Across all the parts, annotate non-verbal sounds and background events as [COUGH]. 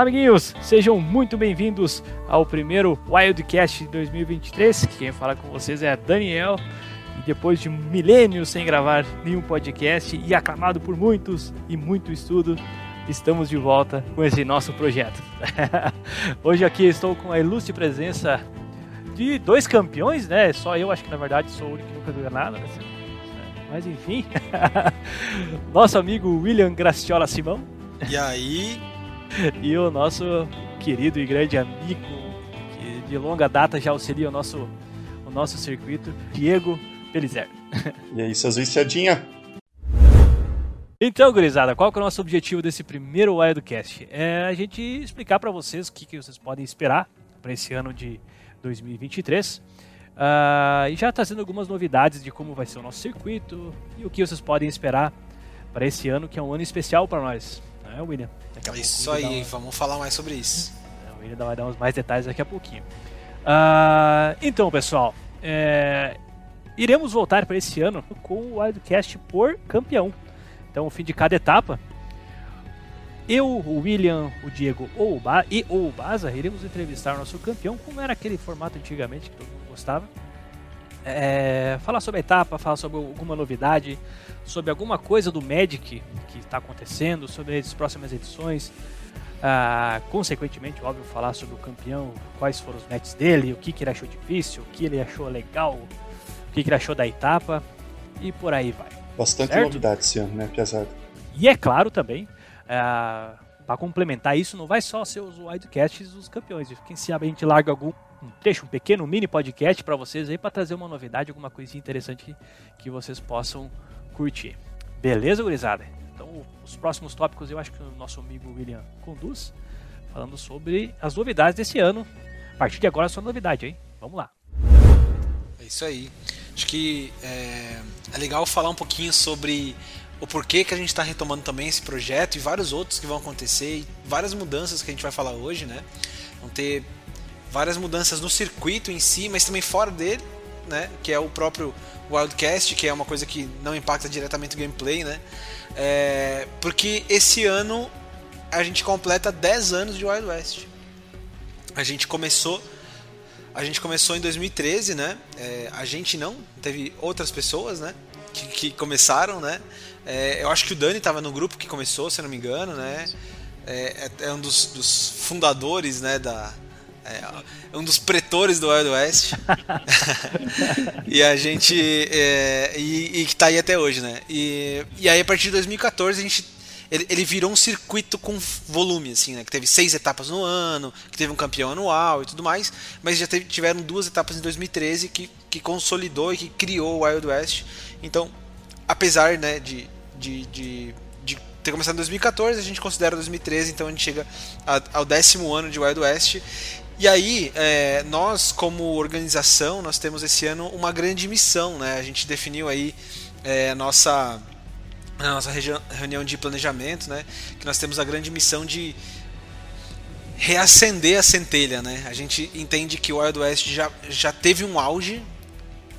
Olá, amiguinhos! Sejam muito bem-vindos ao primeiro Wildcast de 2023. Quem fala com vocês é Daniel. E depois de milênios sem gravar nenhum podcast e aclamado por muitos e muito estudo, estamos de volta com esse nosso projeto. [LAUGHS] Hoje aqui estou com a ilustre presença de dois campeões, né? Só eu acho que na verdade sou o único que nunca ganhou nada. Né? Mas enfim, [LAUGHS] nosso amigo William Graciola Simão. E aí, [LAUGHS] e o nosso querido e grande amigo, que de longa data já auxilia o nosso, o nosso circuito, Diego Belizer. [LAUGHS] E aí, seus viciadinha? Então, gurizada, qual que é o nosso objetivo desse primeiro Wildcast? É a gente explicar para vocês o que, que vocês podem esperar para esse ano de 2023. Uh, ah, e já trazendo algumas novidades de como vai ser o nosso circuito e o que vocês podem esperar para esse ano, que é um ano especial para nós. Não é, William? Isso aí, vamos falar mais sobre isso. O William vai dar uns mais detalhes daqui a pouquinho. Uh, então, pessoal, é, iremos voltar para esse ano com o Wildcast por campeão. Então, o fim de cada etapa, eu, o William, o Diego ou o ba e ou o Baza iremos entrevistar o nosso campeão, como era aquele formato antigamente que todo mundo gostava. É, falar sobre a etapa, falar sobre alguma novidade, sobre alguma coisa do Magic que está acontecendo, sobre as próximas edições. Ah, consequentemente, óbvio, falar sobre o campeão, quais foram os matches dele, o que, que ele achou difícil, o que ele achou legal, o que, que ele achou da etapa e por aí vai. Bastante certo? novidade esse ano, né, Piazada? E é claro também, ah, para complementar isso, não vai só ser os wildcasts dos campeões. Quem sabe a gente larga algum um trecho, um pequeno mini podcast para vocês aí para trazer uma novidade, alguma coisinha interessante que, que vocês possam curtir. Beleza, gurizada? Então, os próximos tópicos eu acho que o nosso amigo William conduz, falando sobre as novidades desse ano. A partir de agora é só novidade, hein? Vamos lá. É isso aí. Acho que é, é legal falar um pouquinho sobre o porquê que a gente está retomando também esse projeto e vários outros que vão acontecer e várias mudanças que a gente vai falar hoje, né? Vão ter várias mudanças no circuito em si, mas também fora dele, né? Que é o próprio Wildcast, que é uma coisa que não impacta diretamente o gameplay, né? É, porque esse ano a gente completa 10 anos de Wild West. A gente começou a gente começou em 2013, né? É, a gente não, teve outras pessoas, né? Que, que começaram, né? É, eu acho que o Dani estava no grupo que começou, se não me engano, né? É, é, é um dos, dos fundadores, né? Da, é um dos pretores do Wild West. [LAUGHS] e a gente. É, e, e que tá aí até hoje, né? E, e aí a partir de 2014 a gente. Ele, ele, virou um circuito com volume, assim, né? Que teve seis etapas no ano, que teve um campeão anual e tudo mais. Mas já teve, tiveram duas etapas em 2013 que, que consolidou e que criou o Wild West. Então, apesar né, de, de, de ter começado em 2014, a gente considera 2013, então a gente chega ao décimo ano de Wild West. E aí, é, nós como organização, nós temos esse ano uma grande missão, né? A gente definiu aí é, a nossa, a nossa reunião de planejamento, né? Que nós temos a grande missão de reacender a centelha, né? A gente entende que o Wild West já, já teve um auge,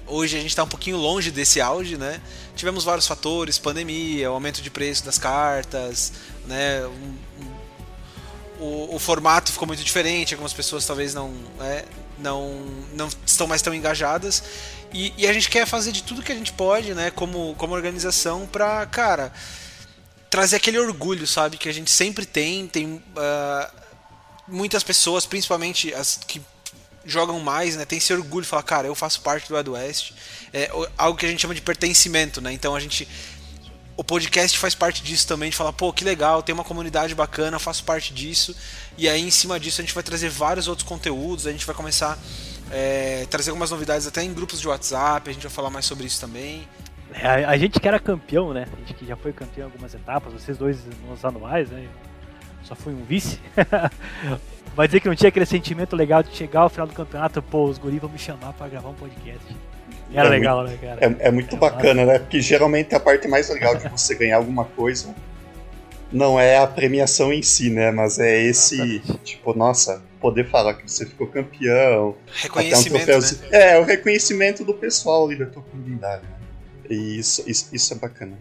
hoje a gente está um pouquinho longe desse auge, né? Tivemos vários fatores, pandemia, aumento de preço das cartas, né? Um, o, o, formato ficou muito diferente, algumas pessoas talvez não, é, não, não estão mais tão engajadas. E, e, a gente quer fazer de tudo que a gente pode, né, como, como organização, pra, cara, trazer aquele orgulho, sabe, que a gente sempre tem. Tem uh, muitas pessoas, principalmente as que jogam mais, né, tem esse orgulho falar, cara, eu faço parte do Wild West. É algo que a gente chama de pertencimento, né? Então a gente o podcast faz parte disso também, de falar, pô, que legal, tem uma comunidade bacana, faço parte disso. E aí, em cima disso, a gente vai trazer vários outros conteúdos, a gente vai começar é, trazer algumas novidades até em grupos de WhatsApp, a gente vai falar mais sobre isso também. É, a, a, gente que era campeão, né? A gente que já foi campeão em algumas etapas, vocês dois nos anuais, né? Só fui um vice. [LAUGHS] vai dizer que não tinha aquele sentimento legal de chegar ao final do campeonato, pô, os guris vão me chamar para gravar um podcast. Era é legal, muito, né, cara? É, é muito é bacana, né? Porque geralmente a parte mais legal de você ganhar alguma coisa não é a premiação em si, né? Mas é esse, tipo, nossa, poder falar que você ficou campeão. Reconhecimento, um né? É, o reconhecimento do pessoal ali da tua comunidade. Né? E isso, isso, isso é bacana.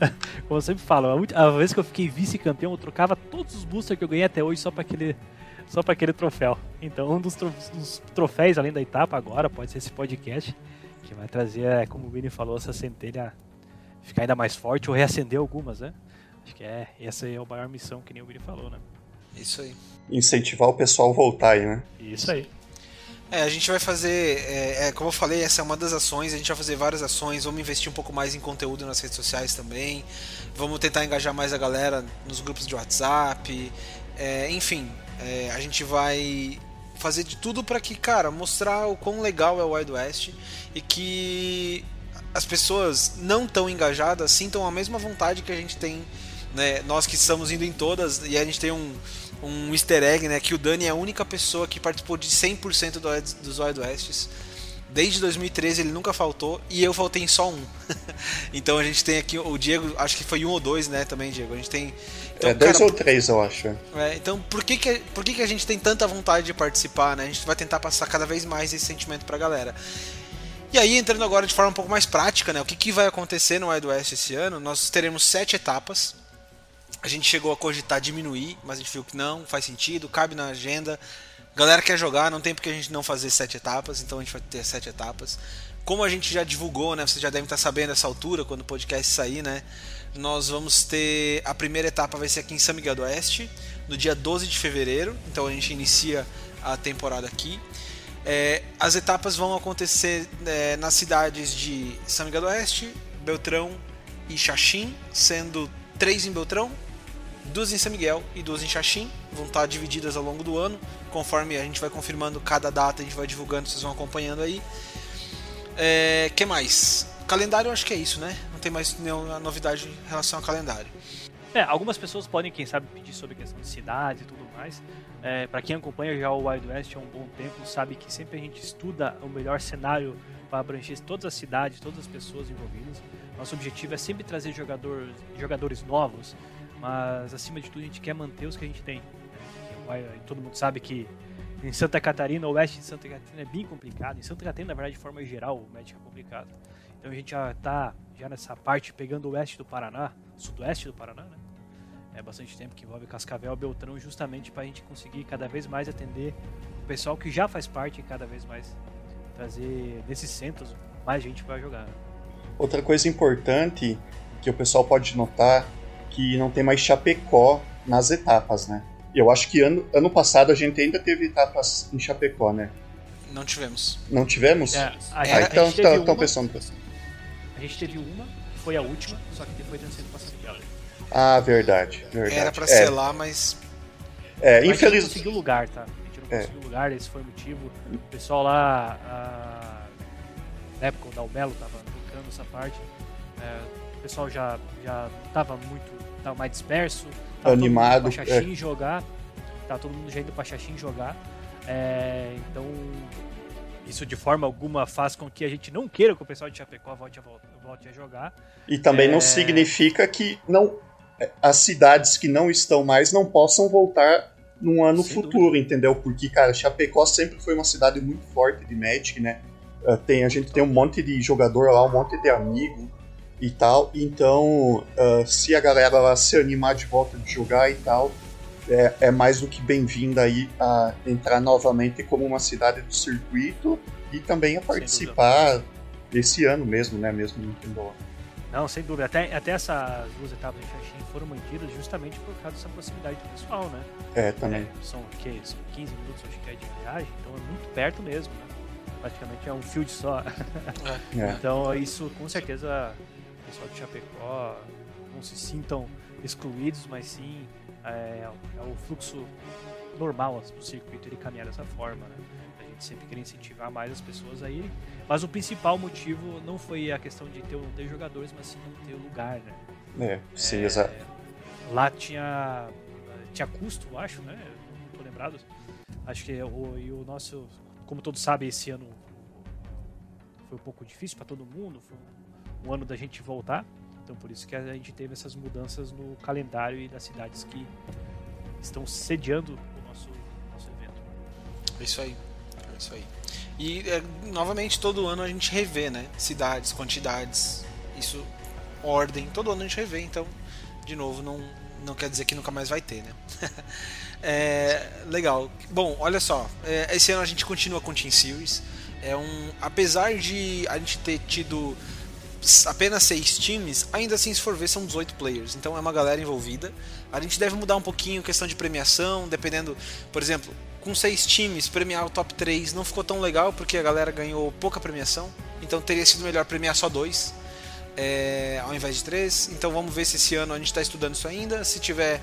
[LAUGHS] Como eu sempre falo, a, ulti- a vez que eu fiquei vice-campeão, eu trocava todos os boosters que eu ganhei até hoje só pra aquele, só pra aquele troféu. Então, um dos troféus, além da etapa, agora pode ser esse podcast, que vai trazer, é, como o Vini falou, essa centelha ficar ainda mais forte ou reacender algumas, né? Acho que é, essa aí é a maior missão, que nem o Vini falou, né? Isso aí. Incentivar o pessoal a voltar aí, né? Isso aí. É, a gente vai fazer, é, é, como eu falei, essa é uma das ações, a gente vai fazer várias ações, vamos investir um pouco mais em conteúdo nas redes sociais também, vamos tentar engajar mais a galera nos grupos de WhatsApp, é, enfim, é, a gente vai fazer de tudo para que, cara, mostrar o quão legal é o Wild West e que as pessoas não tão engajadas sintam a mesma vontade que a gente tem, né, nós que estamos indo em todas, e a gente tem um, um easter egg, né? Que o Dani é a única pessoa que participou de 100% do, dos Wild Wests. Desde 2013 ele nunca faltou e eu faltei em só um. [LAUGHS] então a gente tem aqui o Diego, acho que foi um ou dois, né? Também, Diego. A gente tem. Então, é dois cara, ou três, eu acho. é, então por que, que, por que, que a gente tem tanta vontade de participar, né? A gente vai tentar passar cada vez mais esse sentimento pra galera. E aí, entrando agora de forma um pouco mais prática, né? O que, que vai acontecer no Wild West esse ano? Nós teremos sete etapas. A gente chegou a cogitar diminuir, mas a gente viu que não, faz sentido, cabe na agenda. Galera quer jogar, não tem porque a gente não fazer sete etapas, então a gente vai ter sete etapas. Como a gente já divulgou, né? Vocês já devem estar sabendo essa altura, quando o podcast sair, né? Nós vamos ter. A primeira etapa vai ser aqui em São Miguel do Oeste, no dia 12 de fevereiro. Então a gente inicia a temporada aqui. É, as etapas vão acontecer é, nas cidades de São Miguel do Oeste, Beltrão e Xaxim, sendo três em Beltrão, duas em São Miguel e duas em Xaxim. Vão estar divididas ao longo do ano, conforme a gente vai confirmando cada data, a gente vai divulgando, vocês vão acompanhando aí. É, que mais? Calendário eu acho que é isso, né? Tem mais nenhuma novidade em relação ao calendário. É, algumas pessoas podem, quem sabe, pedir sobre questão de cidades e tudo mais. É, para quem acompanha já o Wild West há um bom tempo, sabe que sempre a gente estuda o melhor cenário para abranger todas as cidades, todas as pessoas envolvidas. Nosso objetivo é sempre trazer jogador, jogadores novos, mas acima de tudo a gente quer manter os que a gente tem. Vai- Todo mundo sabe que em Santa Catarina, o oeste de Santa Catarina é bem complicado. Em Santa Catarina, na verdade, de forma geral, o Magic é complicado. Então a gente já tá já nessa parte pegando o oeste do Paraná, sudoeste do Paraná, né? É bastante tempo que envolve Cascavel, Beltrão, justamente para a gente conseguir cada vez mais atender o pessoal que já faz parte e cada vez mais trazer desses centros mais gente para jogar. né? Outra coisa importante que o pessoal pode notar que não tem mais Chapecó nas etapas, né? Eu acho que ano, ano passado a gente ainda teve etapas em Chapecó, né? Não tivemos. Não tivemos? É, a, Ah, a então gente teve estão uma- pensando. A gente teve uma, que foi a última, só que depois transferido para São Miguel. Ah, verdade, verdade. Era pra é, ser lá, mas É, Mas A gente não infeliz... conseguiu lugar, tá? A gente não É. conseguiu lugar, esse foi o motivo. O pessoal lá, ah, na época o Dalmelo tava tocando essa parte, é, o pessoal já, já tava muito, tava mais disperso, tava Animado, todo mundo pra Xaxim jogar, tava todo mundo já indo pra Xaxim jogar, é, então isso de forma alguma faz com que a gente não queira que o pessoal de Chapecó volte a, vol- volte a jogar, E também É. não significa que não as cidades que não estão mais não possam voltar num ano Sem futuro, entendeu? Porque, cara, Chapecó sempre foi uma cidade muito forte de Magic, né? Ah, Tem, a gente tem um monte de jogador lá, um monte de amigo e tal. Então, ah, se a galera lá se animar de volta de jogar e tal, é, é mais do que bem-vinda aí a entrar novamente como uma cidade do circuito e também a participar esse ano mesmo, né? Mesmo Nintendo. Não, sem dúvida. Até, até essas duas etapas de Xaxim foram mantidas justamente por causa dessa proximidade do pessoal, né? É, também. É, são, o quê? são 15 minutos, acho que é de viagem, então é muito perto mesmo, né? Praticamente é um field só. É. Então isso com certeza o pessoal de Chapecó não se sintam excluídos, mas sim é, é o fluxo normal do circuito ele caminhar dessa forma, né? A gente sempre quer incentivar mais as pessoas a irem, mas o principal motivo não foi a questão de ter ou não ter jogadores, mas sim não ter lugar, né? É, sim, É, exato. Lá tinha tinha custo, eu acho, né? Não tô lembrado. Acho que o, e o nosso, como todos sabem, esse ano foi um pouco difícil para todo mundo, foi um ano da gente voltar. Então por isso que a gente teve essas mudanças no calendário e das cidades que estão sediando o nosso, nosso evento. É isso aí. É isso aí. E é, novamente todo ano a gente revê, né? Cidades, quantidades. Isso ordem. Todo ano a gente revê, então, de novo, não, não quer dizer que nunca mais vai ter, né? [LAUGHS] é, legal. Bom, olha só, é, esse ano a gente continua com Team Series. É um, apesar de a gente ter tido apenas seis times, ainda assim, se for ver, são 18 players. Então é uma galera envolvida. A gente deve mudar um pouquinho questão de premiação, dependendo, por exemplo, com seis times, premiar o top 3 não ficou tão legal porque a galera ganhou pouca premiação. Então teria sido melhor premiar só dois. É, ao invés de três. Então vamos ver se esse ano a gente está estudando isso ainda. Se tiver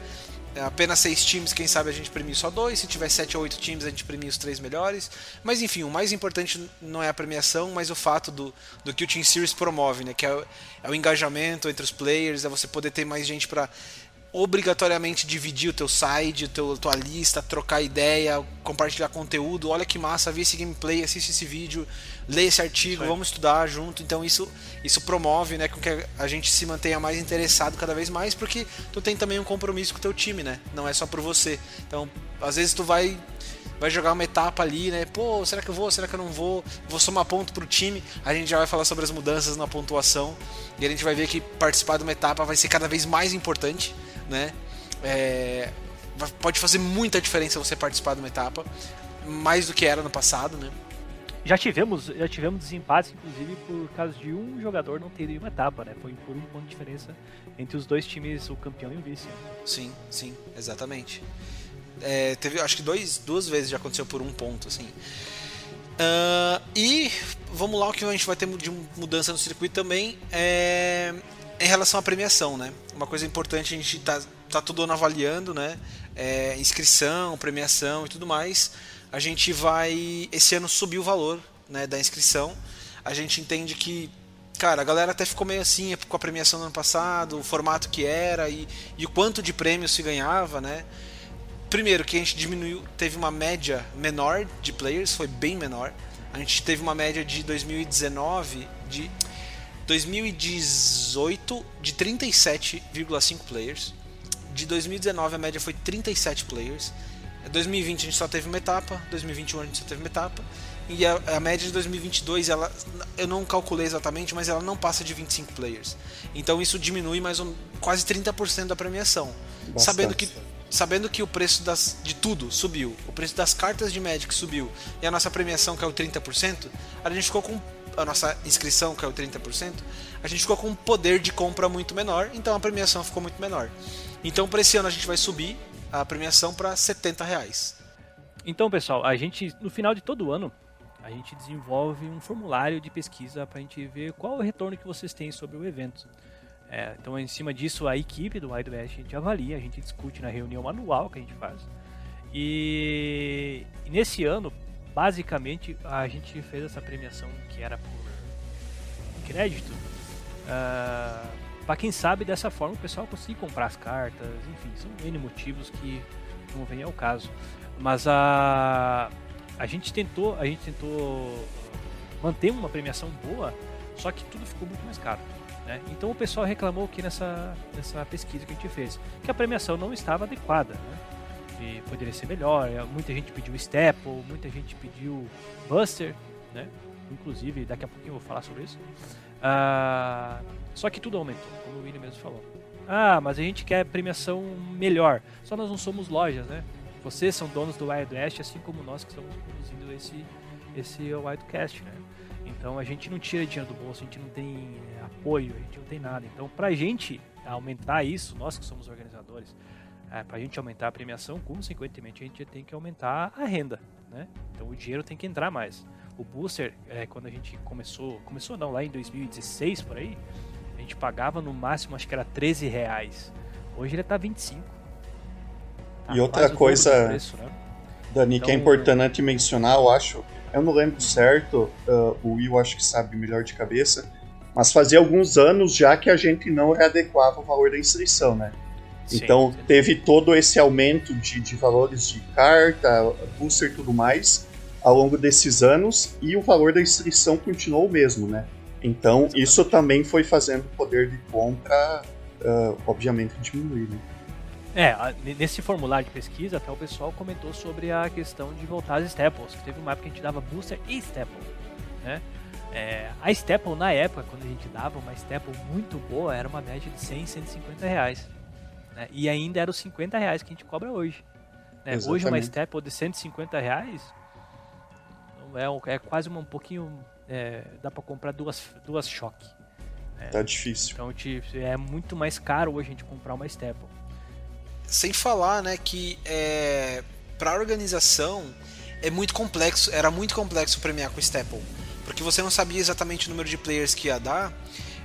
apenas seis times, quem sabe a gente premia só dois. Se tiver sete ou oito times, a gente premia os três melhores. Mas enfim, o mais importante não é a premiação, mas o fato do, do que o Team Series promove, né? Que é, é o engajamento entre os players, é você poder ter mais gente para obrigatoriamente dividir o teu side, o teu, tua lista, trocar ideia, compartilhar conteúdo. Olha que massa, vi esse gameplay, assiste esse vídeo, lê esse artigo, vamos estudar junto. Então isso, isso promove, né, com que a gente se mantenha mais interessado cada vez mais, porque tu tem também um compromisso com o teu time, né? Não é só por você. Então, às vezes tu vai vai jogar uma etapa ali, né? Pô, será que eu vou? Será que eu não vou? Vou somar ponto pro time. A gente já vai falar sobre as mudanças na pontuação e a gente vai ver que participar de uma etapa vai ser cada vez mais importante né? É, pode fazer muita diferença você participar de uma etapa, mais do que era no passado, né? Já tivemos, já tivemos desempates, inclusive, por causa de um jogador não ter ido uma etapa, né? Foi por um ponto de diferença entre os dois times, o campeão e o vice. Sim, sim, exatamente. É, teve, acho que dois, duas vezes já aconteceu por um ponto, assim. Uh, e vamos lá, o que a gente vai ter de mudança no circuito também é em relação à premiação, né? Uma coisa importante a gente tá, tá todo ano avaliando, né? É, inscrição, premiação e tudo mais. A gente vai esse ano subir o valor, né, da inscrição. A gente entende que cara, a galera até ficou meio assim com a premiação do ano passado, o formato que era e, e o quanto de prêmios se ganhava, né? Primeiro que a gente diminuiu, teve uma média menor de players, foi bem menor. A gente teve uma média de 2019 de 2018 de 37,5 players. De 2019 a média foi 37 players. 2020 a gente só teve uma etapa, 2021 a gente só teve uma etapa. E a, a, média de 2022, ela, eu não calculei exatamente, mas ela não passa de 25 players. Então isso diminui mais um, quase 30% da premiação. Sabendo que, sabendo que o preço das, de tudo subiu, o preço das cartas de Magic subiu e a nossa premiação, que é o 30%, a gente ficou com a nossa inscrição, que é o 30%, a gente ficou com um poder de compra muito menor, então a premiação ficou muito menor. Então, para esse ano, a gente vai subir a premiação para 70 reais. Então, pessoal, a gente, no final de todo ano, a gente desenvolve um formulário de pesquisa para a gente ver qual o retorno que vocês têm sobre o evento. É, então, em cima disso, a equipe do Wild West a gente avalia, a gente discute na reunião anual que a gente faz. E, e nesse ano, basicamente a gente fez essa premiação que era crédito. Uh, ah, para quem sabe dessa forma o pessoal conseguir comprar as cartas, enfim, são N motivos que não vem ao caso. Mas a a gente tentou, a gente tentou manter uma premiação boa, só que tudo ficou muito mais caro. Né? Então o pessoal reclamou que nessa, nessa pesquisa que a gente fez, que a premiação não estava adequada. Né? que poderia ser melhor. Muita gente pediu Staple, muita gente pediu Buster, né? Inclusive, daqui a pouquinho eu vou falar sobre isso. Ah, só que tudo aumentou, como o William mesmo falou. Ah, mas a gente quer premiação melhor. Só nós não somos lojas, né? Vocês são donos do Wild West, assim como nós que estamos produzindo esse, esse Wildcast, né? Então a gente não tira dinheiro do bolso, a gente não tem é, apoio, a gente não tem nada. Então, pra gente aumentar isso, nós que somos organizadores, é, para a gente aumentar a premiação, consequentemente a gente tem que aumentar a renda, né? Então o dinheiro tem que entrar mais. O booster, é, quando a gente começou, começou não, lá em 2016 por aí, a gente pagava no máximo acho que era 13 reais. Hoje ele está 25. Tá e outra coisa, preço, né? Dani, então, que é então, importante mencionar, eu acho, eu não lembro certo, uh, o Will acho que sabe melhor de cabeça, mas fazia alguns anos já que a gente não readequava o valor da inscrição, né? então sim. teve todo esse aumento de, de valores de carta, booster e tudo mais ao longo desses anos e o valor da inscrição continuou o mesmo, né? Então isso também foi fazendo o poder de compra, uh, obviamente, diminuir. Né? É, nesse formulário de pesquisa até o pessoal comentou sobre a questão de voltar às staples, que teve uma época que a gente dava booster e staple, né? É, a Staple na época, quando a gente dava uma Staple muito boa, era uma média de 100, 150 reais. Né? E ainda era os 50 reais que a gente cobra hoje. Né? Hoje uma Staple de 150 reais é, é quase um pouquinho. É, dá para comprar duas, duas choque. É, tá difícil. Então é muito mais caro hoje a gente comprar uma Staple. Sem falar, né, que é, para organização é muito complexo, era muito complexo premiar com Staple porque você não sabia exatamente o número de players que ia dar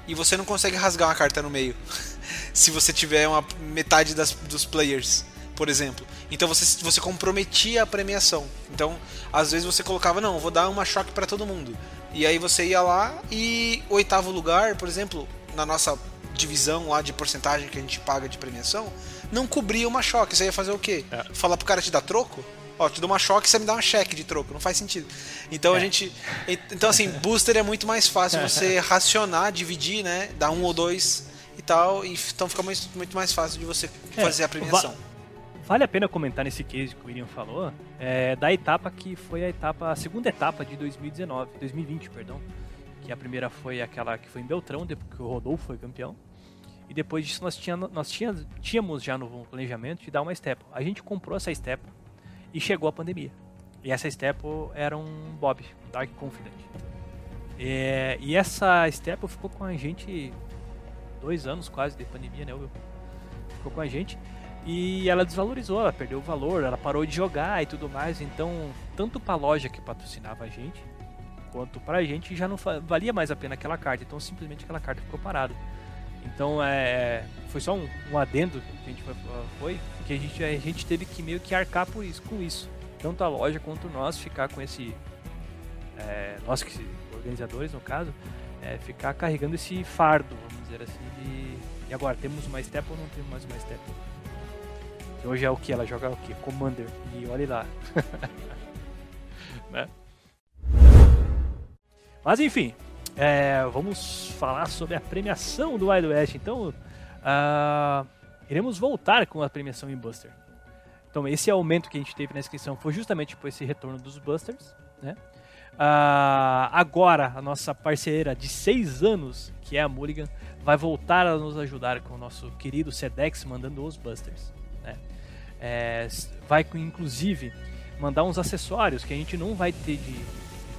e você não consegue rasgar uma carta no meio [LAUGHS] se você tiver uma metade das, dos players, por exemplo. Então você, você comprometia a premiação. Então, às vezes você colocava, não, vou dar uma choque para todo mundo. E aí você ia lá e oitavo lugar, por exemplo, na nossa divisão lá de porcentagem que a gente paga de premiação, não cobria uma choque. Você ia fazer o quê? É. Falar pro cara te dar troco? Ó, te dou uma choque e você me dá uma cheque de troco. Não faz sentido. Então é. a gente. Então, assim, [LAUGHS] booster é muito mais fácil você [LAUGHS] racionar, dividir, né? Dar um ou dois e tal. E, então fica muito, muito mais fácil de você é, fazer a premiação. Va vale a pena comentar nesse case que o William falou, é, da etapa que foi a etapa, a segunda etapa de 2019, 2020, perdão. Que a primeira foi aquela que foi em Beltrão, depois que o Rodolfo foi campeão. E depois disso nós, tinha, nós tínhamos já no planejamento de dar uma step. A gente comprou essa step e chegou a pandemia. E essa Staple era um Bob, um Dark Confident. E, e essa Staple ficou com a gente dois anos quase de pandemia, né? Ficou com a gente e ela desvalorizou, ela perdeu o valor, ela parou de jogar e tudo mais. Então, tanto para a loja que patrocinava a gente, quanto para a gente já não valia mais a pena aquela carta. Então, simplesmente aquela carta ficou parada. Então, é, foi só um, um adendo que a gente foi, foi que a gente, a gente teve que meio que arcar por isso, com isso. Tanto a loja quanto nós ficar com esse. É, nós que organizadores no caso, é, ficar carregando esse fardo, vamos dizer assim, de, e agora temos uma step ou não temos mais step? Hoje é o que? Ela joga o que? Commander. E olhe lá. [LAUGHS] né? Mas enfim, é, vamos falar sobre a premiação do Wild West. Então, uh, iremos voltar com a premiação em Buster. Então esse aumento que a gente teve na inscrição foi justamente por esse retorno dos Busters, né? Uh, agora a nossa parceira de seis anos, que é a Mulligan, vai voltar a nos ajudar com o nosso querido Sedex mandando os Busters. É, vai inclusive mandar uns acessórios que a gente não vai ter de,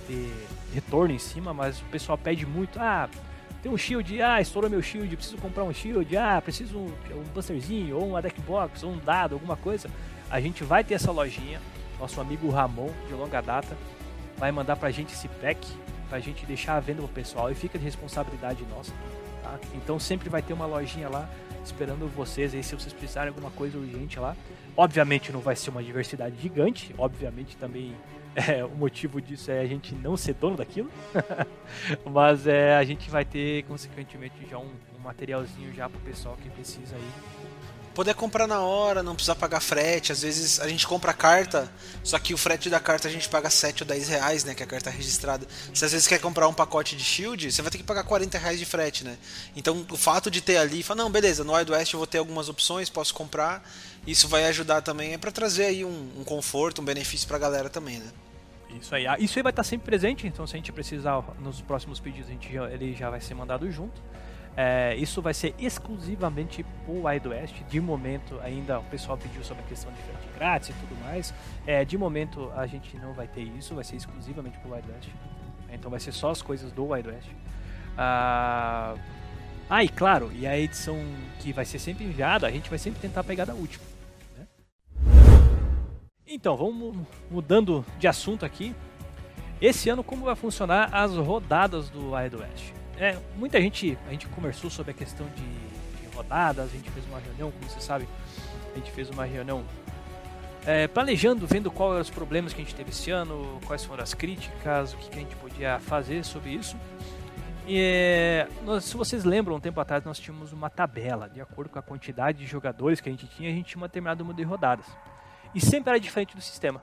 de retorno em cima, mas o pessoal pede muito. Ah, tem um shield, ah, estourou meu shield, preciso comprar um shield, ah, preciso um, um busterzinho, ou uma deck box, ou um dado, alguma coisa. A gente vai ter essa lojinha, nosso amigo Ramon, de longa data, vai mandar pra gente esse pack, pra gente deixar a venda pro pessoal e fica de responsabilidade nossa. Tá? Então sempre vai ter uma lojinha lá esperando vocês aí se vocês precisarem alguma coisa urgente lá. Obviamente não vai ser uma diversidade gigante, obviamente também [LAUGHS] é, o motivo disso é a gente não ser dono daquilo, [LAUGHS] mas é, a gente vai ter, consequentemente, já um, um materialzinho já pro pessoal que precisa aí. Poder comprar na hora, não precisar pagar frete. Às vezes a gente compra a carta, só que o frete da carta a gente paga 7 ou 10 reais, né? Que é a carta registrada. Se às vezes quer comprar um pacote de shield, você vai ter que pagar 40 reais de frete, né? Então o fato de ter ali, fala, não, beleza, no Wild West eu vou ter algumas opções, posso comprar. Isso vai ajudar também, é para trazer aí um, um conforto, um benefício pra galera também, né? Isso aí. Ah, isso aí vai estar sempre presente, então se a gente precisar nos próximos pedidos, a gente já, ele já vai ser mandado junto. É, isso vai ser exclusivamente pro Wild West. De momento, ainda o pessoal pediu sobre a questão de frete grátis e tudo mais. É, de momento, a gente não vai ter isso, vai ser exclusivamente pro Wild West. Então vai ser só as coisas do Wild West. Ah, ah, e claro, e a edição que vai ser sempre enviada, a gente vai sempre tentar pegar da última. Então, vamos mudando de assunto aqui. Esse ano, como vai funcionar as rodadas do Wild West? É, muita gente, a gente conversou sobre a questão de, de rodadas, a gente fez uma reunião, como você sabe, a gente fez uma reunião é, planejando, vendo quais eram os problemas que a gente teve esse ano, quais foram as críticas, o que, que a gente podia fazer sobre isso. E, é, nós, se vocês lembram, um tempo atrás nós tínhamos uma tabela, de acordo com a quantidade de jogadores que a gente tinha, a gente tinha uma determinado número de rodadas. E sempre era diferente do sistema.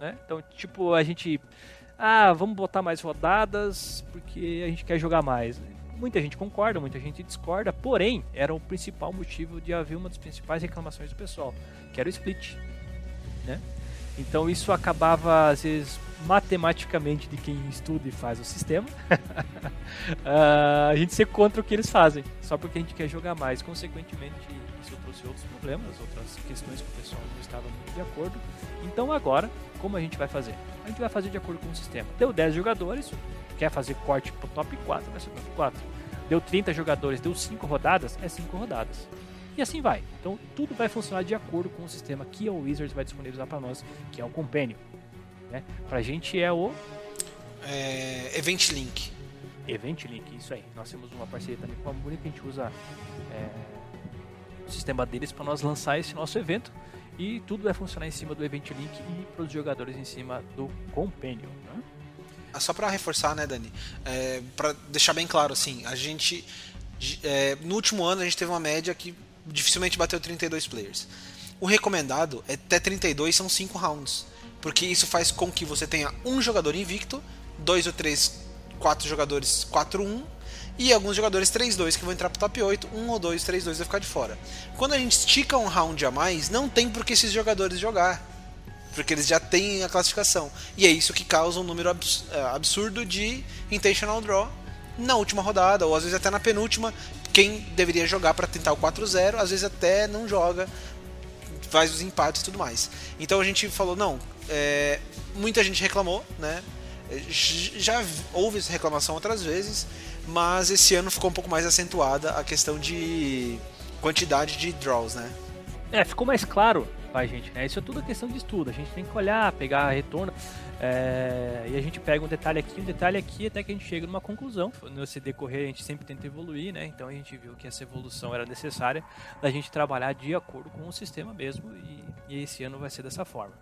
Né? Então, tipo, a gente. Ah, vamos botar mais rodadas porque a gente quer jogar mais. Muita gente concorda, muita gente discorda, porém, era o principal motivo de haver uma das principais reclamações do pessoal, que era o split. Né? Então isso acabava, às vezes, matematicamente de quem estuda e faz o sistema, uh, [LAUGHS] a gente ser contra o que eles fazem, só porque a gente quer jogar mais. Consequentemente, isso trouxe outros problemas, outras questões que o pessoal não estava muito de acordo. Então agora, como a gente vai fazer? A gente vai fazer de acordo com o sistema. Deu 10 jogadores, quer fazer corte pro top 4, vai ser top 4. Deu 30 jogadores, deu 5 rodadas, é 5 rodadas. E assim vai. Então tudo vai funcionar de acordo com o sistema que a Wizards vai disponibilizar para nós, que é o Companion. Né? Pra gente é o. É, Event Link. Event Link, isso aí. Nós temos uma parceria também com a Muni que a gente usa é, o sistema deles para nós lançar esse nosso evento. E tudo vai funcionar em cima do Event Link e para os jogadores em cima do Companion. Né? Ah, só para reforçar, né, Dani? É, para deixar bem claro, assim, a gente. É, no último ano a gente teve uma média que dificilmente bateu 32 players. O recomendado é até 32, são 5 rounds porque isso faz com que você tenha um jogador invicto, dois ou três, quatro jogadores 4-1 e alguns jogadores 3-2 que vão entrar pro top 8, um ou dois 3-2 vai ficar de fora. Quando a gente estica um round a mais, não tem por que esses jogadores jogar. Porque eles já têm a classificação. E é isso que causa um número eh, absurdo de intentional draw na última rodada, ou às vezes até na penúltima. Quem deveria jogar para tentar o 4-0, às vezes até não joga, faz os empates e tudo mais. Então a gente falou: não, é, muita gente reclamou, né? Já houve essa reclamação outras vezes, mas esse ano ficou um pouco mais acentuada a questão de quantidade de draws, né? É, ficou mais claro pra gente, né? Isso é tudo questão de estudo. A gente tem que olhar, pegar retorno. É... E a gente pega um detalhe aqui, um detalhe aqui, até que a gente chega numa conclusão. Nesse decorrer, a gente sempre tenta evoluir, né? Então a gente viu que essa evolução era necessária da gente trabalhar de acordo com o sistema mesmo. E, e esse ano vai ser dessa forma.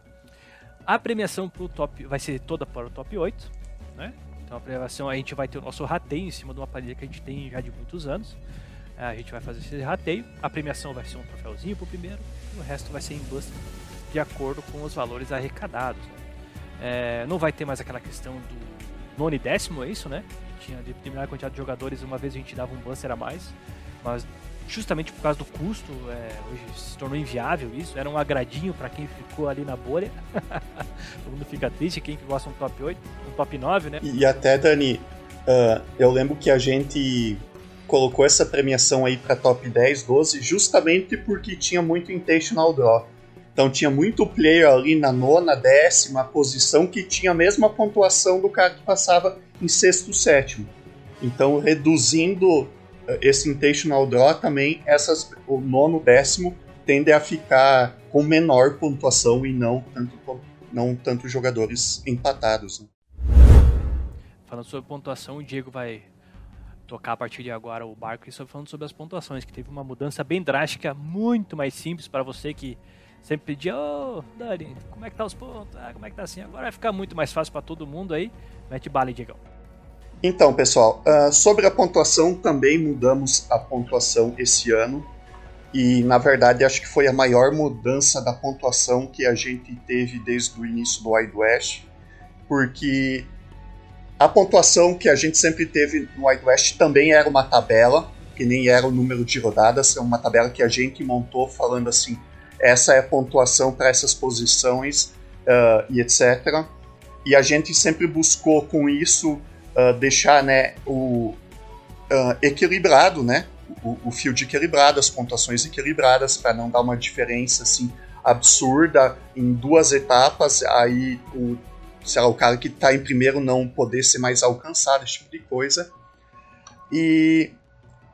A premiação pro top vai ser toda para o top 8, né? Então a premiação a gente vai ter o nosso rateio em cima de uma planilha que a gente tem já de muitos anos. É, a gente vai fazer esse rateio. A premiação vai ser um troféuzinho pro primeiro, e o resto vai ser em buster de acordo com os valores arrecadados. Né? É, não vai ter mais aquela questão do nono e décimo, é isso, né? Tinha determinada quantidade de jogadores, uma vez a gente dava um buster a mais, mas justamente por causa do custo, é, hoje se tornou inviável isso, era um agradinho para quem ficou ali na bolha. [LAUGHS] Todo mundo fica triste, quem gosta de um top 8, um top 9, né? E até, Dani, uh, eu lembro que a gente colocou essa premiação aí para top 10, 12, justamente porque tinha muito intentional draw. Então tinha muito player ali na nona, décima posição que tinha a mesma pontuação do cara que passava em sexto, sétimo. Então reduzindo esse intentional draw também, essas, o nono décimo tende a ficar com menor pontuação e não tanto, não tanto jogadores empatados. Né? Falando sobre pontuação, o Diego vai tocar a partir de agora o barco e só falando sobre as pontuações, que teve uma mudança bem drástica, muito mais simples para você que sempre pedia, ô oh, Dani, como é que tá os pontos? Ah, como é que tá assim? Agora vai ficar muito mais fácil para todo mundo aí. Mete bala, Diego. Então, pessoal, uh, sobre a pontuação, também mudamos a pontuação esse ano. E, na verdade, acho que foi a maior mudança da pontuação que a gente teve desde o início do Wild West. Porque a pontuação que a gente sempre teve no Wild West também era uma tabela, que nem era o número de rodadas, é uma tabela que a gente montou falando assim: essa é a pontuação para essas posições uh, e etc. E a gente sempre buscou com isso uh, deixar né, o uh, equilibrado, né, o, o field equilibrado, as pontuações equilibradas, para não dar uma diferença assim absurda em duas etapas, aí o, sei lá, o cara que está em primeiro não poder ser mais alcançado, esse tipo de coisa. E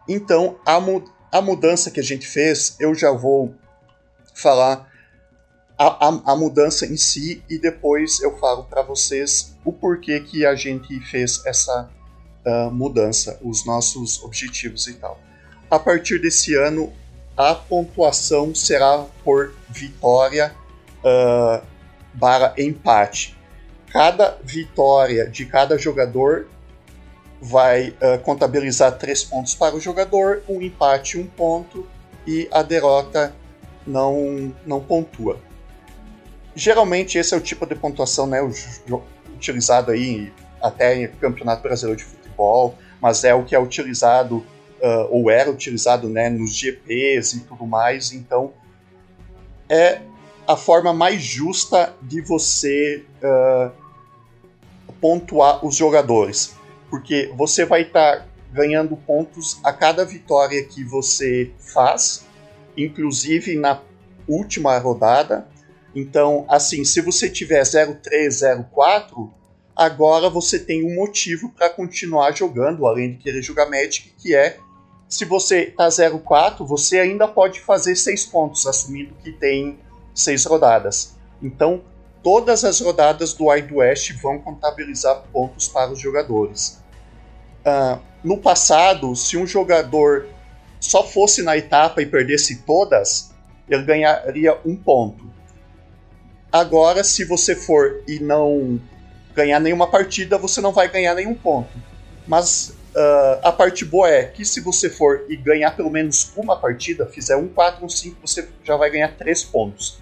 então a, mu a mudança que a gente fez, eu já vou falar a, a, a, mudança em si e depois eu falo para vocês o porquê que a gente fez essa uh, mudança, os nossos objetivos e tal. A partir desse ano, a pontuação será por vitória uh, barra empate. Cada vitória de cada jogador vai uh, contabilizar três pontos para o jogador, um empate um ponto e a derrota não, não pontua. Geralmente esse é o tipo de pontuação né, utilizado aí até em Campeonato Brasileiro de Futebol, mas é o que é utilizado uh, ou era utilizado né, nos GPs e tudo mais. Então é a forma mais justa de você uh, pontuar os jogadores. Porque você vai estar tá ganhando pontos a cada vitória que você faz, inclusive na última rodada. Então, assim, se você tiver 03, 04, agora você tem um motivo para continuar jogando, além de querer jogar Magic, que é se você tá 04, você ainda pode fazer 6 pontos, assumindo que tem 6 rodadas. Então, todas as rodadas do Wild West vão contabilizar pontos para os jogadores. Uh, no passado, se um jogador só fosse na etapa e perdesse todas, ele ganharia um ponto. Agora, se você for e não ganhar nenhuma partida, você não vai ganhar nenhum ponto. Mas uh, a parte boa é que se você for e ganhar pelo menos uma partida, fizer um 4, um 5, você já vai ganhar 3 pontos.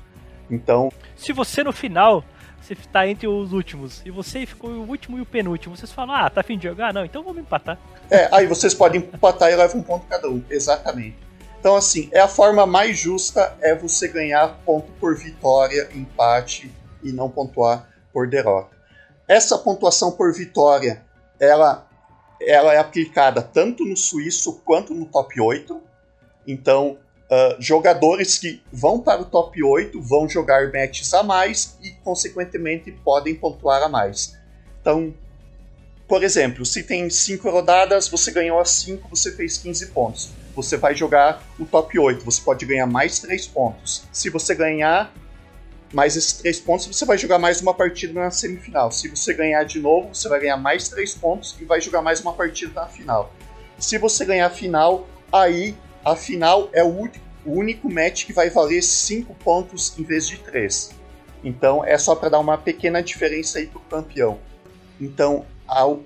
Então. Se você no final você está entre os últimos e você ficou o último e o penúltimo, vocês falam, ah, tá afim de jogar? Não, então vamos empatar. É, aí vocês podem empatar e levar um ponto cada um. Exatamente. Então, assim, é a forma mais justa é você ganhar ponto por vitória, empate e não pontuar por derrota. Essa pontuação por vitória, ela, ela é aplicada tanto no suíço quanto no top 8. Então, uh, jogadores que vão para o top 8 vão jogar matches a mais e, consequentemente, podem pontuar a mais. Então, por exemplo, se tem 5 rodadas, você ganhou as 5, você fez 15 pontos você vai jogar o top 8, você pode ganhar mais 3 pontos. Se você ganhar mais esses 3 pontos, você vai jogar mais uma partida na semifinal. Se você ganhar de novo, você vai ganhar mais 3 pontos e vai jogar mais uma partida na final. Se você ganhar a final, aí a final é o, único match que vai valer 5 pontos em vez de 3. Então é só para dar uma pequena diferença aí pro campeão. Então, ao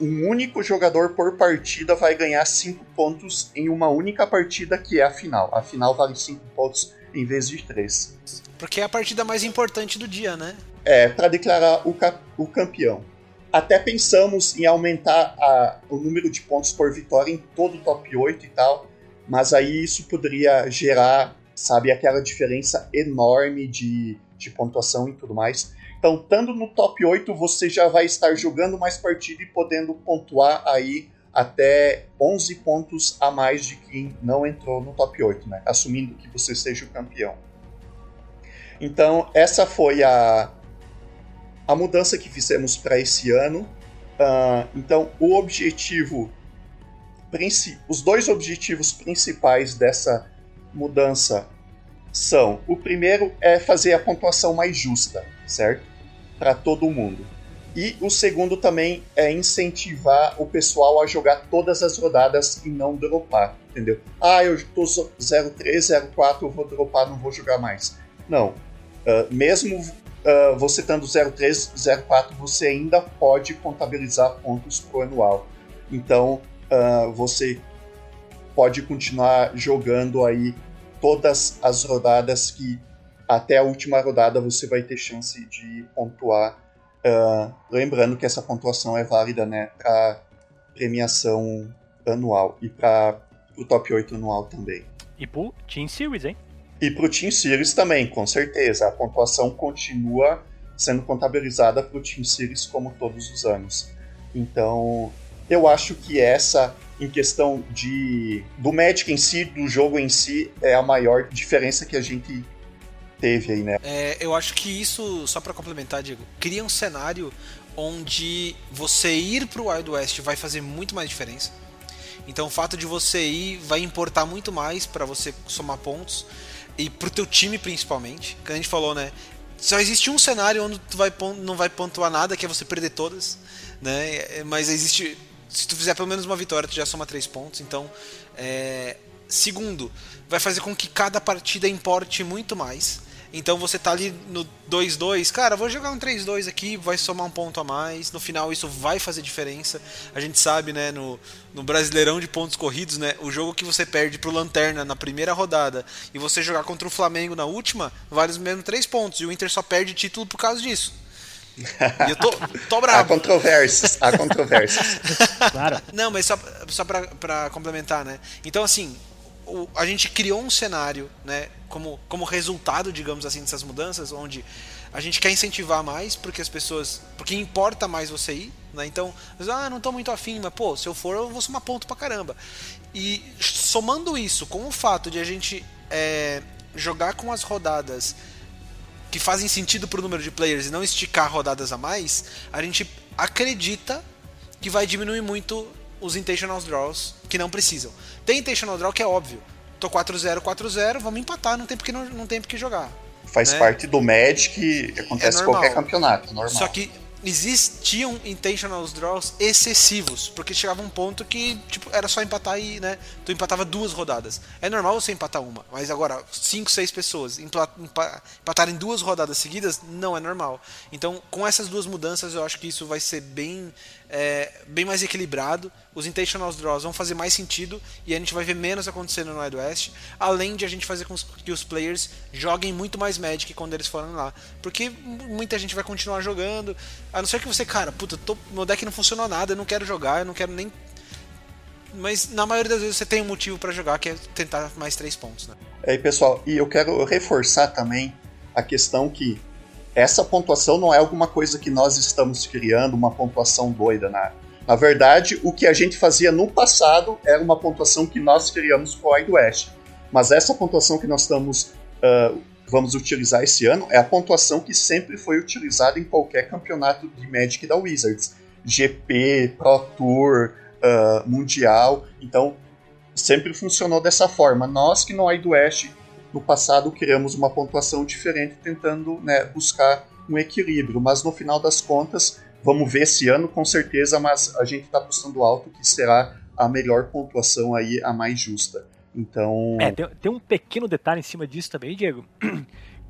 um único jogador por partida vai ganhar 5 pontos em uma única partida, que é a final. A final vale 5 pontos em vez de 3. Porque é a partida mais importante do dia, né? É, para declarar o, o campeão. Até pensamos em aumentar a, o número de pontos por vitória em todo o top 8 e tal, mas aí isso poderia gerar, sabe, aquela diferença enorme de, de pontuação e tudo mais. Então, estando no top 8, você já vai estar jogando mais partida e podendo pontuar aí até 11 pontos a mais de quem não entrou no top 8, né? Assumindo que você seja o campeão. Então, essa foi a, a mudança que fizemos para esse ano. Uh, então, o objetivo, os dois objetivos principais dessa mudança são: o primeiro é fazer a pontuação mais justa, certo? Para todo mundo. E o segundo também é incentivar o pessoal a jogar todas as rodadas e não dropar, entendeu? Ah, eu tô 03, 04, eu vou dropar, não vou jogar mais. Não. Uh, mesmo uh, você estando 03, 04, você ainda pode contabilizar pontos pro anual. Então, uh, você pode continuar jogando aí todas as rodadas que até a última rodada você vai ter chance de pontuar. Uh, lembrando que essa pontuação é válida né, para premiação anual e para o top 8 anual também. E pro Team Series, hein? E pro Team Series também, com certeza. A pontuação continua sendo contabilizada pro Team Series como todos os anos. Então, eu acho que essa em questão de do Magic em si, do jogo em si, é a maior diferença que a gente teve aí, né? É, eu acho que isso, só para complementar, Diego, cria um cenário onde você ir pro Wild West vai fazer muito mais diferença. Então o fato de você ir vai importar muito mais para você somar pontos e pro teu time principalmente. Que a gente falou, né? Só existe um cenário onde tu vai não vai pontuar nada, que é você perder todas, né? Mas existe se tu fizer pelo menos uma vitória, tu já soma três pontos. Então, é... segundo, vai fazer com que cada partida importe muito mais. Então você tá ali no 2-2, cara, vou jogar um 3-2 aqui, vai somar um ponto a mais. No final isso vai fazer diferença. A gente sabe, né, no, no Brasileirão de pontos corridos, né, o jogo que você perde pro Lanterna na primeira rodada e você jogar contra o Flamengo na última, vale os mesmos 3 pontos. E o Inter só perde título por causa disso. E eu tô, tô bravo. Há controvérsias, há [LAUGHS] controvérsias. claro. Não, mas só, só pra, pra complementar, né? Então, assim, o, a gente criou um cenário, né, como, como resultado, digamos assim, dessas mudanças, onde a gente quer incentivar mais, porque as pessoas. Porque importa mais você ir, né? Então, ah, não tô muito afim, mas pô, se eu for, eu vou somar ponto pra caramba. E somando isso com o fato de a gente é, jogar com as rodadas que fazem sentido pro número de players e não esticar rodadas a mais, a gente acredita que vai diminuir muito os intentional draws que não precisam. Tem intentional draw que é óbvio. Tô 4-0, 4-0, vamos empatar, não tem porque não, não tem porque jogar. Faz né? parte do Magic, acontece é qualquer campeonato, normal. Só que existiam intentional draws excessivos, porque chegava um ponto que tipo, era só empatar e, né, tu empatava duas rodadas. É normal você empatar uma, mas agora cinco, seis pessoas empatarem duas rodadas seguidas não é normal. Então, com essas duas mudanças, eu acho que isso vai ser bem é, bem mais equilibrado. Os intentional draws vão fazer mais sentido e a gente vai ver menos acontecendo no West, além de a gente fazer com que os players joguem muito mais Magic quando eles forem lá. Porque muita gente vai continuar jogando, a não ser que você, cara, puta, tô, meu deck não funcionou nada, eu não quero jogar, eu não quero nem. Mas na maioria das vezes você tem um motivo para jogar, que é tentar mais três pontos. Né? É, pessoal, e eu quero reforçar também a questão que essa pontuação não é alguma coisa que nós estamos criando, uma pontuação doida. Na, na verdade, o que a gente fazia no passado era uma pontuação que nós criamos com o West. Mas essa pontuação que nós estamos uh, vamos utilizar esse ano é a pontuação que sempre foi utilizada em qualquer campeonato de Magic da Wizards. GP, Pro Tour, uh, Mundial. Então, sempre funcionou dessa forma. Nós que no Wild West no passado criamos uma pontuação diferente, tentando né, buscar um equilíbrio, mas no final das contas, vamos ver esse ano com certeza, mas a gente está apostando alto que será a melhor pontuação aí, a mais justa. Então. É, tem, tem um pequeno detalhe em cima disso também, Diego. [CLEARS THROAT]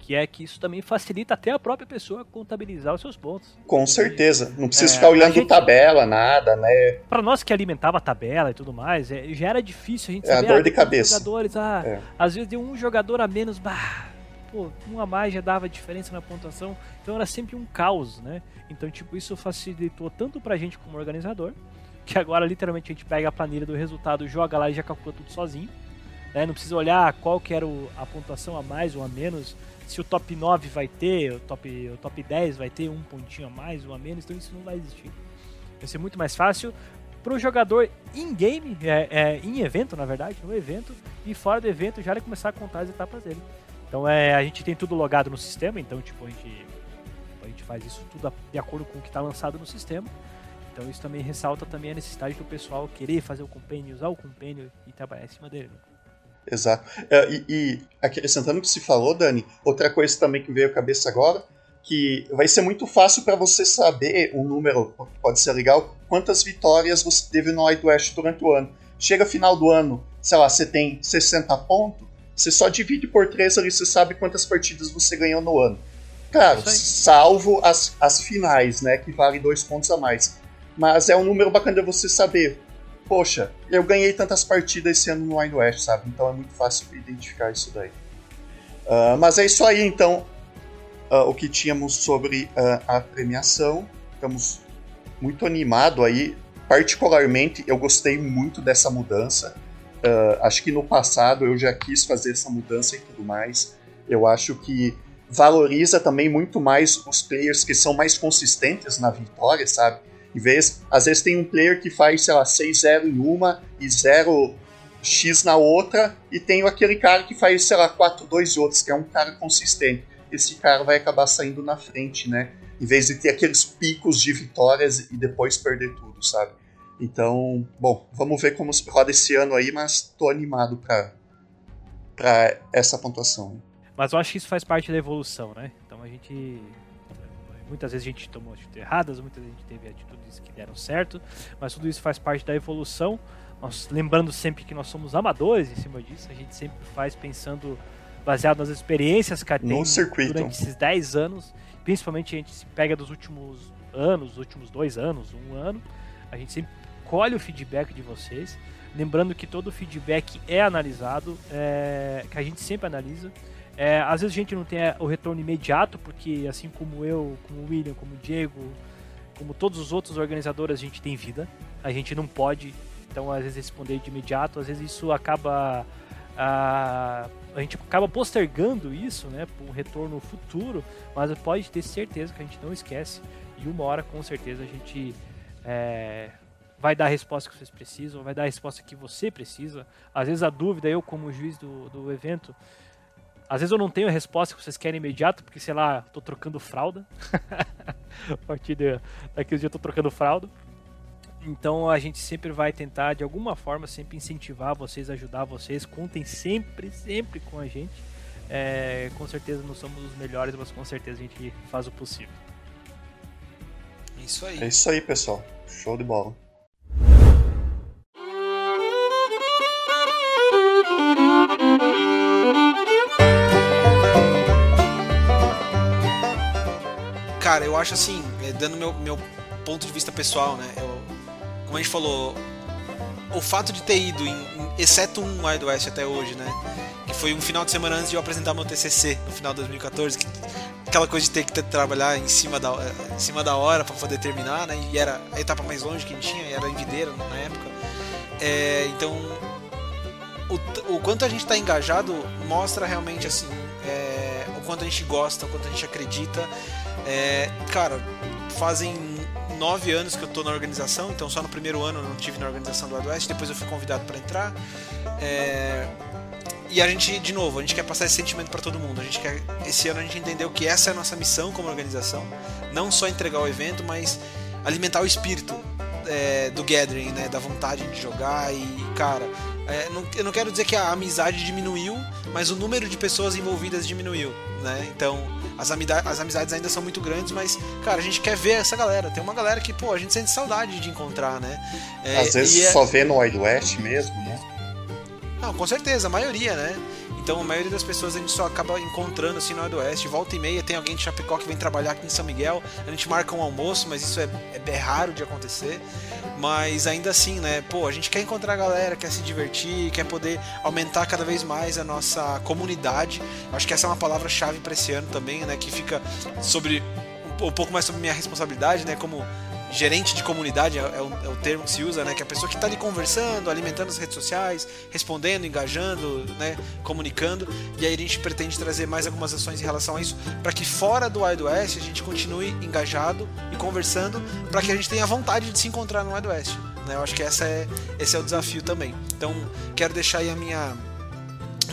que é que isso também facilita até a própria pessoa contabilizar os seus pontos. Com certeza, não precisa é, ficar olhando gente, tabela, nada, né? Para nós que alimentava a tabela e tudo mais, é, já era difícil a gente é saber. É dor ah, de cabeça. Jogadores, ah, é. às vezes de um jogador a menos, bah, pô, um a mais já dava diferença na pontuação, então era sempre um caos, né? Então, tipo, isso facilitou tanto pra gente como organizador, [LAUGHS] que agora literalmente a gente pega a planilha do resultado, joga lá e já calcula tudo sozinho. Né? Não precisa olhar qual que era a pontuação a mais ou a menos se o top 9 vai ter, o top, o top 10 vai ter um pontinho a mais, um a menos, então isso não vai existir. Vai ser muito mais fácil para o jogador in-game, é, é, em evento, na verdade, no evento, e fora do evento já ele começar a contar as etapas dele. Então é, a gente tem tudo logado no sistema, então tipo, a gente, a gente faz isso tudo de acordo com o que está lançado no sistema. Então isso também ressalta também a necessidade do pessoal querer fazer o compêndio, usar o compêndio e trabalhar em cima dele. Né? Exato. É, e, e, acrescentando o que se falou, Dani, outra coisa também que veio à cabeça agora, que vai ser muito fácil para você saber um número, pode ser legal, quantas vitórias você teve no Wild West durante o ano. Chega final do ano, sei lá, você tem 60 pontos, você só divide por 3 ali, você sabe quantas partidas você ganhou no ano. Claro, salvo as, as finais, né, que valem dois pontos a mais. Mas é um número bacana de você saber poxa, eu ganhei tantas partidas esse ano no Wild West, sabe? Então é muito fácil identificar isso daí. Uh, mas é isso aí, então, uh, o que tínhamos sobre uh, a premiação. Estamos muito animado aí. Particularmente, eu gostei muito dessa mudança. acho que no passado eu já quis fazer essa mudança e tudo mais. Eu acho que valoriza também muito mais os players que são mais consistentes na vitória, sabe? Em vez, às vezes tem um player que faz, sei lá, 6-0 em uma e 0x na outra, e tem aquele cara que faz, sei lá, 4-2 em outros, que é um cara consistente. Esse cara vai acabar saindo na frente, né? Em vez de ter aqueles picos de vitórias e depois perder tudo, sabe? Então, bom, vamos ver como roda esse ano aí, mas tô animado pra, pra essa pontuação. Mas eu acho que isso faz parte da evolução, né? Então a gente Muitas vezes a gente tomou atitudes erradas, muitas vezes a gente teve atitudes que deram certo, mas tudo isso faz parte da evolução. Nós, lembrando sempre que nós somos amadores em cima disso, a gente sempre faz pensando baseado nas experiências que a tem durante esses 10 anos, principalmente a gente se pega dos últimos anos, dos últimos dois anos, um ano, a gente sempre colhe o feedback de vocês, lembrando que todo o feedback é analisado, é, que a gente sempre analisa, é, às vezes a gente não tem é, o retorno imediato, porque assim como eu, como o William, como o Diego, como todos os outros organizadores, a gente tem vida. A gente não pode, então, às vezes responder de imediato. Às vezes isso acaba a, a gente acaba postergando isso, né, para um retorno futuro, mas pode ter certeza que a gente não esquece e uma hora com certeza a gente é, vai dar a resposta que vocês precisam, vai dar a resposta que você precisa. Às vezes a dúvida, eu como juiz do, do evento, às vezes eu não tenho a resposta que vocês querem imediato, porque sei lá, tô trocando fralda. [LAUGHS] a partir daqui os dias eu tô trocando fralda. Então a gente sempre vai tentar, de alguma forma, sempre incentivar vocês, ajudar vocês. Contem sempre, sempre com a gente. É, com certeza não somos os melhores, mas com certeza a gente faz o possível. É isso aí. É isso aí, pessoal. Show de bola. Cara, eu acho assim, é, dando meu, meu ponto de vista pessoal, né? Eu, como a gente falou, o fato de ter ido, em, em, exceto um Wild West até hoje, né? Que foi um final de semana antes de eu apresentar meu TCC, no final de 2014, que, aquela coisa de ter que trabalhar em cima da, em cima da hora para poder terminar, né? E era a etapa mais longe que a gente tinha, era em Videira na época. É, então, o, o, quanto a gente está engajado mostra realmente assim é, o quanto a gente gosta, o quanto a gente acredita. É, cara, fazem nove anos que eu tô na organização, então só no primeiro ano eu não tive na organização do West, depois eu fui convidado para entrar. É, e a gente, de novo, a gente quer passar esse sentimento para todo mundo. A gente quer, esse ano a gente entendeu que essa é a nossa missão como organização, não só entregar o evento, mas alimentar o espírito é, do gathering, né, da vontade de jogar e, cara, é, não, eu não quero dizer que a amizade diminuiu, mas o número de pessoas envolvidas diminuiu, né? Então, as, as amizades ainda são muito grandes, mas, cara, a gente quer ver essa galera. Tem uma galera que, pô, a gente sente saudade de encontrar, né? É, Às vezes é só vê no Wild West mesmo, né? Não, com certeza, a maioria, né? Então a maioria das pessoas a gente só acaba encontrando assim no Oeste. Volta e meia tem alguém de Chapecó que vem trabalhar aqui em São Miguel. A gente marca um almoço, mas isso é, é, é raro de acontecer. Mas ainda assim, né? Pô, a gente quer encontrar a galera, quer se divertir, quer poder aumentar cada vez mais a nossa comunidade. Acho que essa é uma palavra-chave para esse ano também, né? Que fica sobre um pouco mais sobre minha responsabilidade, né? Como gerente de comunidade é, é, o, é, o, termo que se usa, né? Que é a pessoa que está ali conversando, alimentando as redes sociais, respondendo, engajando, né? Comunicando. E aí a gente pretende trazer mais algumas ações em relação a isso, para que fora do Wild West a gente continue engajado e conversando, para que a gente tenha vontade de se encontrar no Wild West. Né? Eu acho que essa é, esse é o desafio também. Então quero deixar aí a minha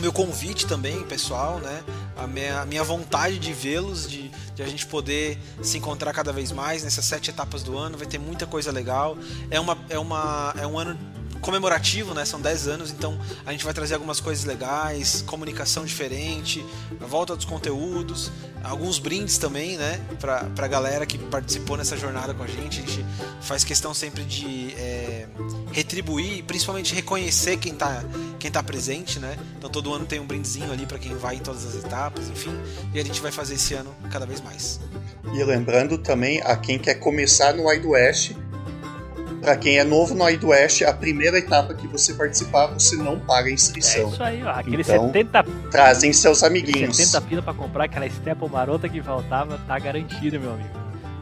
meu convite também, pessoal, né? A minha, a minha vontade de vê-los, de, de a gente poder se encontrar cada vez mais nessas sete etapas do ano. Vai ter muita coisa legal. É, uma, é, uma, é um ano comemorativo, né? São 10 anos, então a gente vai trazer algumas coisas legais, comunicação diferente, a volta dos conteúdos, alguns brindes também, né? Pra, pra galera que participou nessa jornada com a gente. A gente faz questão sempre de é, retribuir, principalmente reconhecer quem tá, quem tá presente, né? Então todo ano tem um brindezinho ali para quem vai em todas as etapas, enfim. E a gente vai fazer esse ano cada vez mais. E lembrando também a quem quer começar no Wide West, para quem é novo no Wide West, a primeira etapa que você participar, você não paga a inscrição. É isso aí, ó. Aquele então, 70. Trazem seus amiguinhos. 70 pila para comprar aquela Stepple marota que faltava, tá garantido, meu amigo.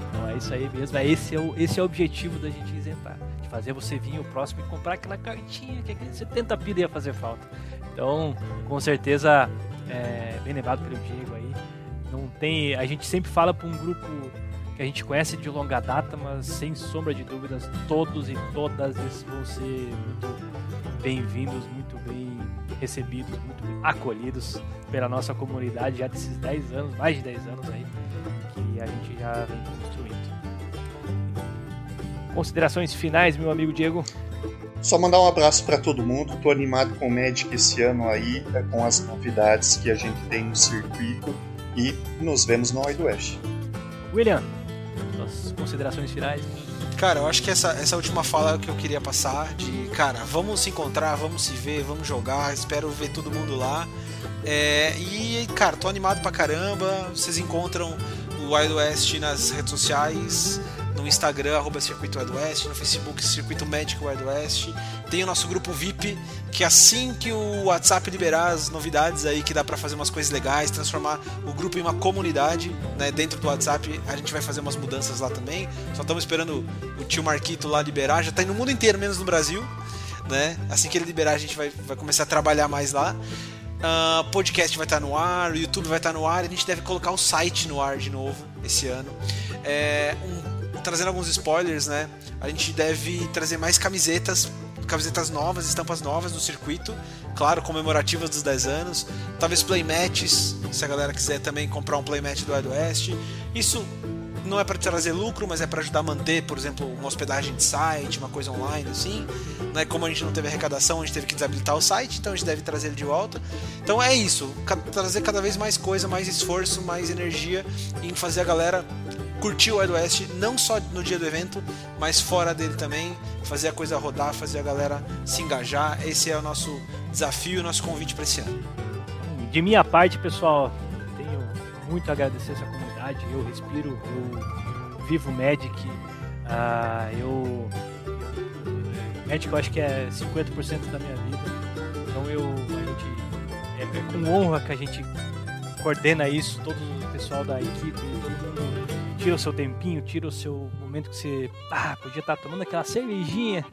Então é isso aí mesmo. É esse, é o, esse é o objetivo da gente isentar. De fazer você vir o próximo e comprar aquela cartinha que aquele 70 pila ia fazer falta. Então, com certeza, é, bem lembrado pelo Diego aí. Não tem. A gente sempre fala para um grupo que a gente conhece de longa data, mas sem sombra de dúvidas, todos e todas vão ser muito bem-vindos, muito bem recebidos, muito bem acolhidos pela nossa comunidade já desses 10 anos, mais de 10 anos aí, que a gente já vem construindo. Considerações finais, meu amigo Diego? Só mandar um abraço para todo mundo. Tô animado com o Magic esse ano aí, é, com as novidades que a gente tem no circuito e nos vemos no Wild West. William, considerações finais? Cara, eu acho que essa, essa última fala que eu queria passar de, cara, vamos se encontrar, vamos se ver, vamos jogar, espero ver todo mundo lá. É, e, cara, tô animado pra caramba. Vocês encontram o Wild West nas redes sociais no Instagram, arroba Circuito Wild West, no Facebook, Circuito Médico Wild West. Tem o nosso grupo VIP, que assim que o WhatsApp liberar as novidades aí, que dá para fazer umas coisas legais, transformar o grupo em uma comunidade, né, dentro do WhatsApp, a gente vai fazer umas mudanças lá também. Só estamos esperando o tio Marquito lá liberar, já tá no mundo inteiro, menos no Brasil. né? Assim que ele liberar, a gente vai, vai começar a trabalhar mais lá. Uh, podcast vai estar no ar, o YouTube vai estar no ar, a gente deve colocar o site no ar de novo esse ano. É, um, trazendo alguns spoilers, né? A gente deve trazer mais camisetas, camisetas novas, estampas novas no circuito, claro, comemorativas dos 10 anos. Talvez playmatches, se a galera quiser também comprar um playmat do Wild West. Isso não é para trazer lucro, mas é para ajudar a manter, por exemplo, uma hospedagem de site, uma coisa online assim. Né? Como a gente não teve arrecadação, a gente teve que desabilitar o site, então a gente deve trazer ele de volta. Então é isso, trazer cada vez mais coisa, mais esforço, mais energia em fazer a galera curtir o Wild West, não só no dia do evento, mas fora dele também, fazer a coisa rodar, fazer a galera se engajar. Esse é o nosso desafio, nosso convite para esse ano. De minha parte, pessoal, tenho muito a agradecer essa comunidade. Eu respiro, eu vivo Magic, uh, eu Magic eu acho que é 50% da minha vida. Então eu a gente é, é com honra que a gente coordena isso, todo o pessoal da equipe, todo mundo tira o seu tempinho, tira o seu momento que você ah, podia estar tomando aquela cervejinha,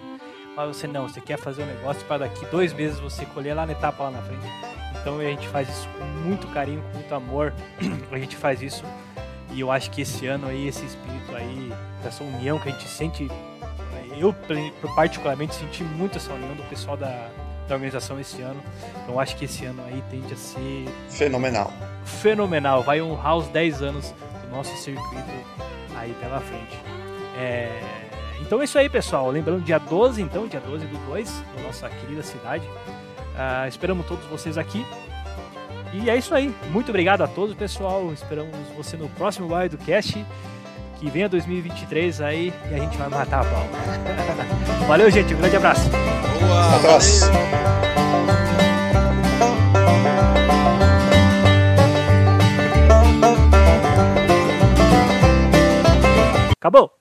mas você não, você quer fazer um negócio para daqui dois meses você colher lá na etapa lá na frente. Então a gente faz isso com muito carinho, com muito amor. [CLEARS THROAT] a gente faz isso e eu acho que esse ano aí, esse espírito aí, essa união que a gente sente, eu particularmente senti muito essa união do pessoal da, da organização esse ano. Então acho que esse ano aí tende a ser fenomenal. Fenomenal, vai honrar os 10 anos nosso circuito aí pela frente. É... Então é isso aí, pessoal. Lembrando, dia 12, então, dia 12 do 2, na nossa querida cidade. Uh, esperamos todos vocês aqui. E é isso aí. Muito obrigado a todos, pessoal. Esperamos você no próximo Wildcast. Que venha 2023 aí e a gente vai matar a pau. [LAUGHS] Valeu, gente. Um grande abraço. Boa, abraço. Acabou!